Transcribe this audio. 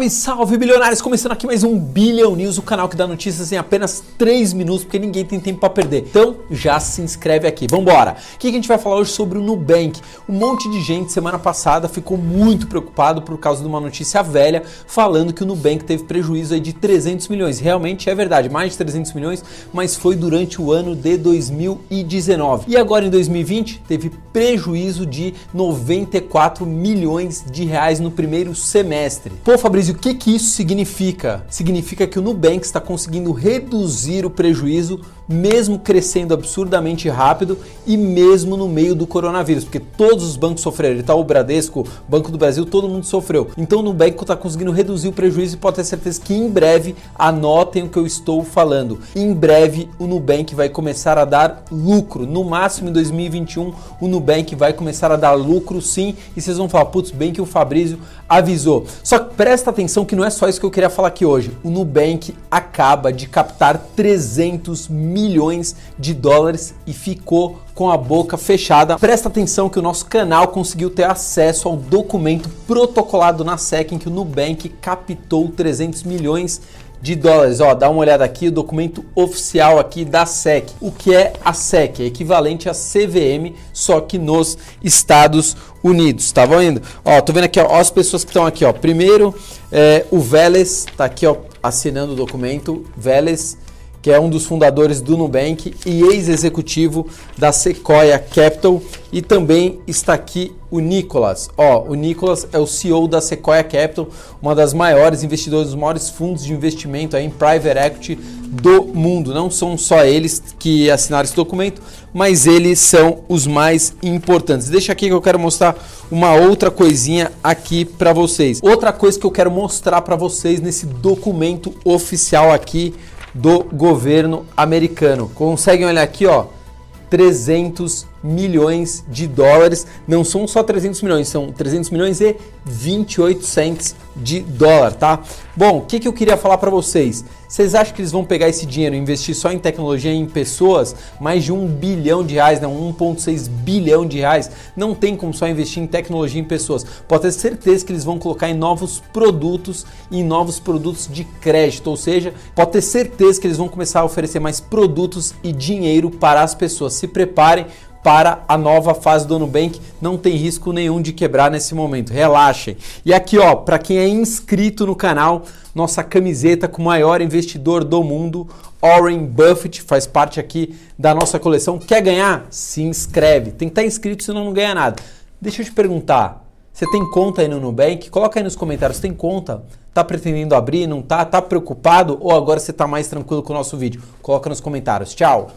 Salve, salve bilionários! Começando aqui mais um Billion News, o canal que dá notícias em apenas 3 minutos, porque ninguém tem tempo para perder. Então já se inscreve aqui, vambora! O que a gente vai falar hoje sobre o Nubank? Um monte de gente semana passada ficou muito preocupado por causa de uma notícia velha falando que o Nubank teve prejuízo aí de 300 milhões. Realmente é verdade, mais de 300 milhões, mas foi durante o ano de 2019. E agora em 2020 teve prejuízo de 94 milhões de reais no primeiro semestre. Pô, Fabrício, o que, que isso significa? Significa que o Nubank está conseguindo reduzir o prejuízo mesmo crescendo absurdamente rápido e mesmo no meio do coronavírus, porque todos os bancos sofreram. Tá o Bradesco, Banco do Brasil, todo mundo sofreu. Então o Nubank está conseguindo reduzir o prejuízo e pode ter certeza que em breve, anotem o que eu estou falando, em breve o Nubank vai começar a dar lucro. No máximo em 2021 o Nubank vai começar a dar lucro sim e vocês vão falar, putz, bem que o Fabrício avisou. Só que presta atenção que não é só isso que eu queria falar aqui hoje. O Nubank acaba de captar 300 milhões de dólares e ficou com a boca fechada. Presta atenção que o nosso canal conseguiu ter acesso ao documento protocolado na SEC em que o Nubank captou 300 milhões de dólares. Ó, dá uma olhada aqui, o documento oficial aqui da SEC. O que é a SEC? É equivalente a CVM, só que nos Estados Unidos, tá vendo? Ó, tô vendo aqui, ó, as pessoas que estão aqui, ó. Primeiro, é, o Vélez tá aqui, ó, assinando o documento. Vélez que é um dos fundadores do Nubank e ex-executivo da Sequoia Capital, e também está aqui o Nicolas. Ó, o Nicolas é o CEO da Sequoia Capital, uma das maiores investidores, dos maiores fundos de investimento em private equity do mundo. Não são só eles que assinaram esse documento, mas eles são os mais importantes. Deixa aqui que eu quero mostrar uma outra coisinha aqui para vocês. Outra coisa que eu quero mostrar para vocês nesse documento oficial aqui do governo americano. Conseguem olhar aqui, ó, 300 milhões de dólares. Não são só 300 milhões, são 300 milhões e 28 cents de dólar, tá? Bom, o que, que eu queria falar para vocês? Vocês acham que eles vão pegar esse dinheiro e investir só em tecnologia em pessoas? Mais de um bilhão de reais, não, 1,6 bilhão de reais. Não tem como só investir em tecnologia em pessoas. Pode ter certeza que eles vão colocar em novos produtos, em novos produtos de crédito. Ou seja, pode ter certeza que eles vão começar a oferecer mais produtos e dinheiro para as pessoas. Se preparem, para a nova fase do Nubank. Não tem risco nenhum de quebrar nesse momento. Relaxem. E aqui, ó, para quem é inscrito no canal, nossa camiseta com o maior investidor do mundo, Warren Buffett, faz parte aqui da nossa coleção. Quer ganhar? Se inscreve. Tem que estar inscrito, senão não ganha nada. Deixa eu te perguntar. Você tem conta aí no Nubank? Coloca aí nos comentários, tem conta? Tá pretendendo abrir, não tá? Tá preocupado ou agora você tá mais tranquilo com o nosso vídeo? Coloca nos comentários. Tchau.